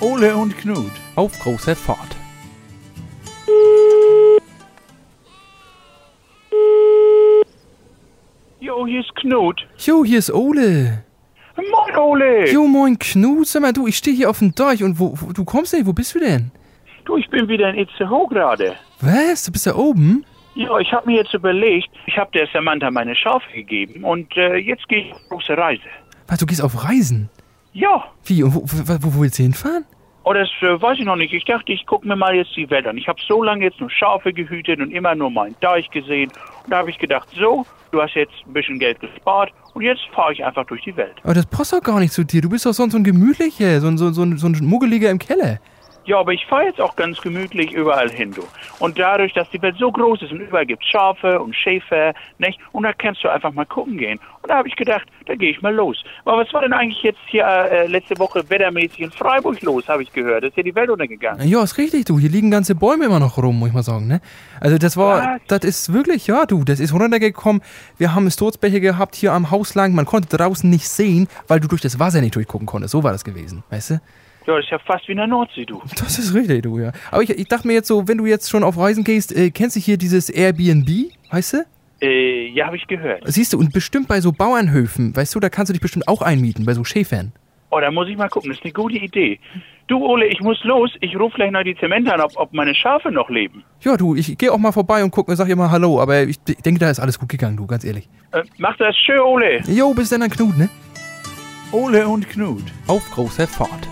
Ole und Knut. Auf große Fahrt. Jo, hier ist Knut. Jo, hier ist Ole. Moin, Ole. Jo, moin Knut. Sag mal, du, ich stehe hier auf dem Deich und wo, wo, du kommst nicht, wo bist du denn? Du, ich bin wieder in Itzehoe gerade. Was? Du bist da oben? Ja, ich habe mir jetzt überlegt, ich habe der Samantha meine Schafe gegeben und äh, jetzt gehe ich auf große Reise. Was, du gehst auf Reisen? Ja, Wie, und wo, wo, wo willst du hinfahren? oh, das äh, weiß ich noch nicht. Ich dachte, ich gucke mir mal jetzt die Welt an. Ich habe so lange jetzt nur Schafe gehütet und immer nur meinen Deich gesehen. Und da habe ich gedacht, so, du hast jetzt ein bisschen Geld gespart und jetzt fahre ich einfach durch die Welt. Aber das passt doch gar nicht zu dir. Du bist doch sonst so ein gemütlicher, so ein, so, so, so ein Muggeliger im Keller. Ja, aber ich fahre jetzt auch ganz gemütlich überall hin, du. Und dadurch, dass die Welt so groß ist und überall gibt Schafe und Schäfer, nicht? Und da kannst du einfach mal gucken gehen. Und da habe ich gedacht, da gehe ich mal los. Aber was war denn eigentlich jetzt hier äh, letzte Woche wettermäßig in Freiburg los, habe ich gehört? Ist ja die Welt untergegangen. Ja, ist richtig, du. Hier liegen ganze Bäume immer noch rum, muss ich mal sagen, ne? Also das war, Was? das ist wirklich, ja, du, das ist runtergekommen. Wir haben Sturzbäche gehabt hier am Haus lang. Man konnte draußen nicht sehen, weil du durch das Wasser nicht durchgucken konntest. So war das gewesen, weißt du? Ja, das ist ja fast wie in der Nordsee, du. Das ist richtig, du, ja. Aber ich, ich dachte mir jetzt so, wenn du jetzt schon auf Reisen gehst, äh, kennst du hier dieses Airbnb, weißt du? Äh, ja, habe ich gehört. Siehst du, und bestimmt bei so Bauernhöfen, weißt du, da kannst du dich bestimmt auch einmieten, bei so Schäfern. Oh, da muss ich mal gucken. Das ist eine gute Idee. Du, Ole, ich muss los. Ich rufe gleich noch die Zemente an, ob, ob meine Schafe noch leben. Ja, du, ich gehe auch mal vorbei und guck mir, sag ihr mal Hallo, aber ich denke, da ist alles gut gegangen, du, ganz ehrlich. Äh, mach das schön, Ole. Jo, bis dann, dann Knut, ne? Ole und Knut. Auf große Fahrt.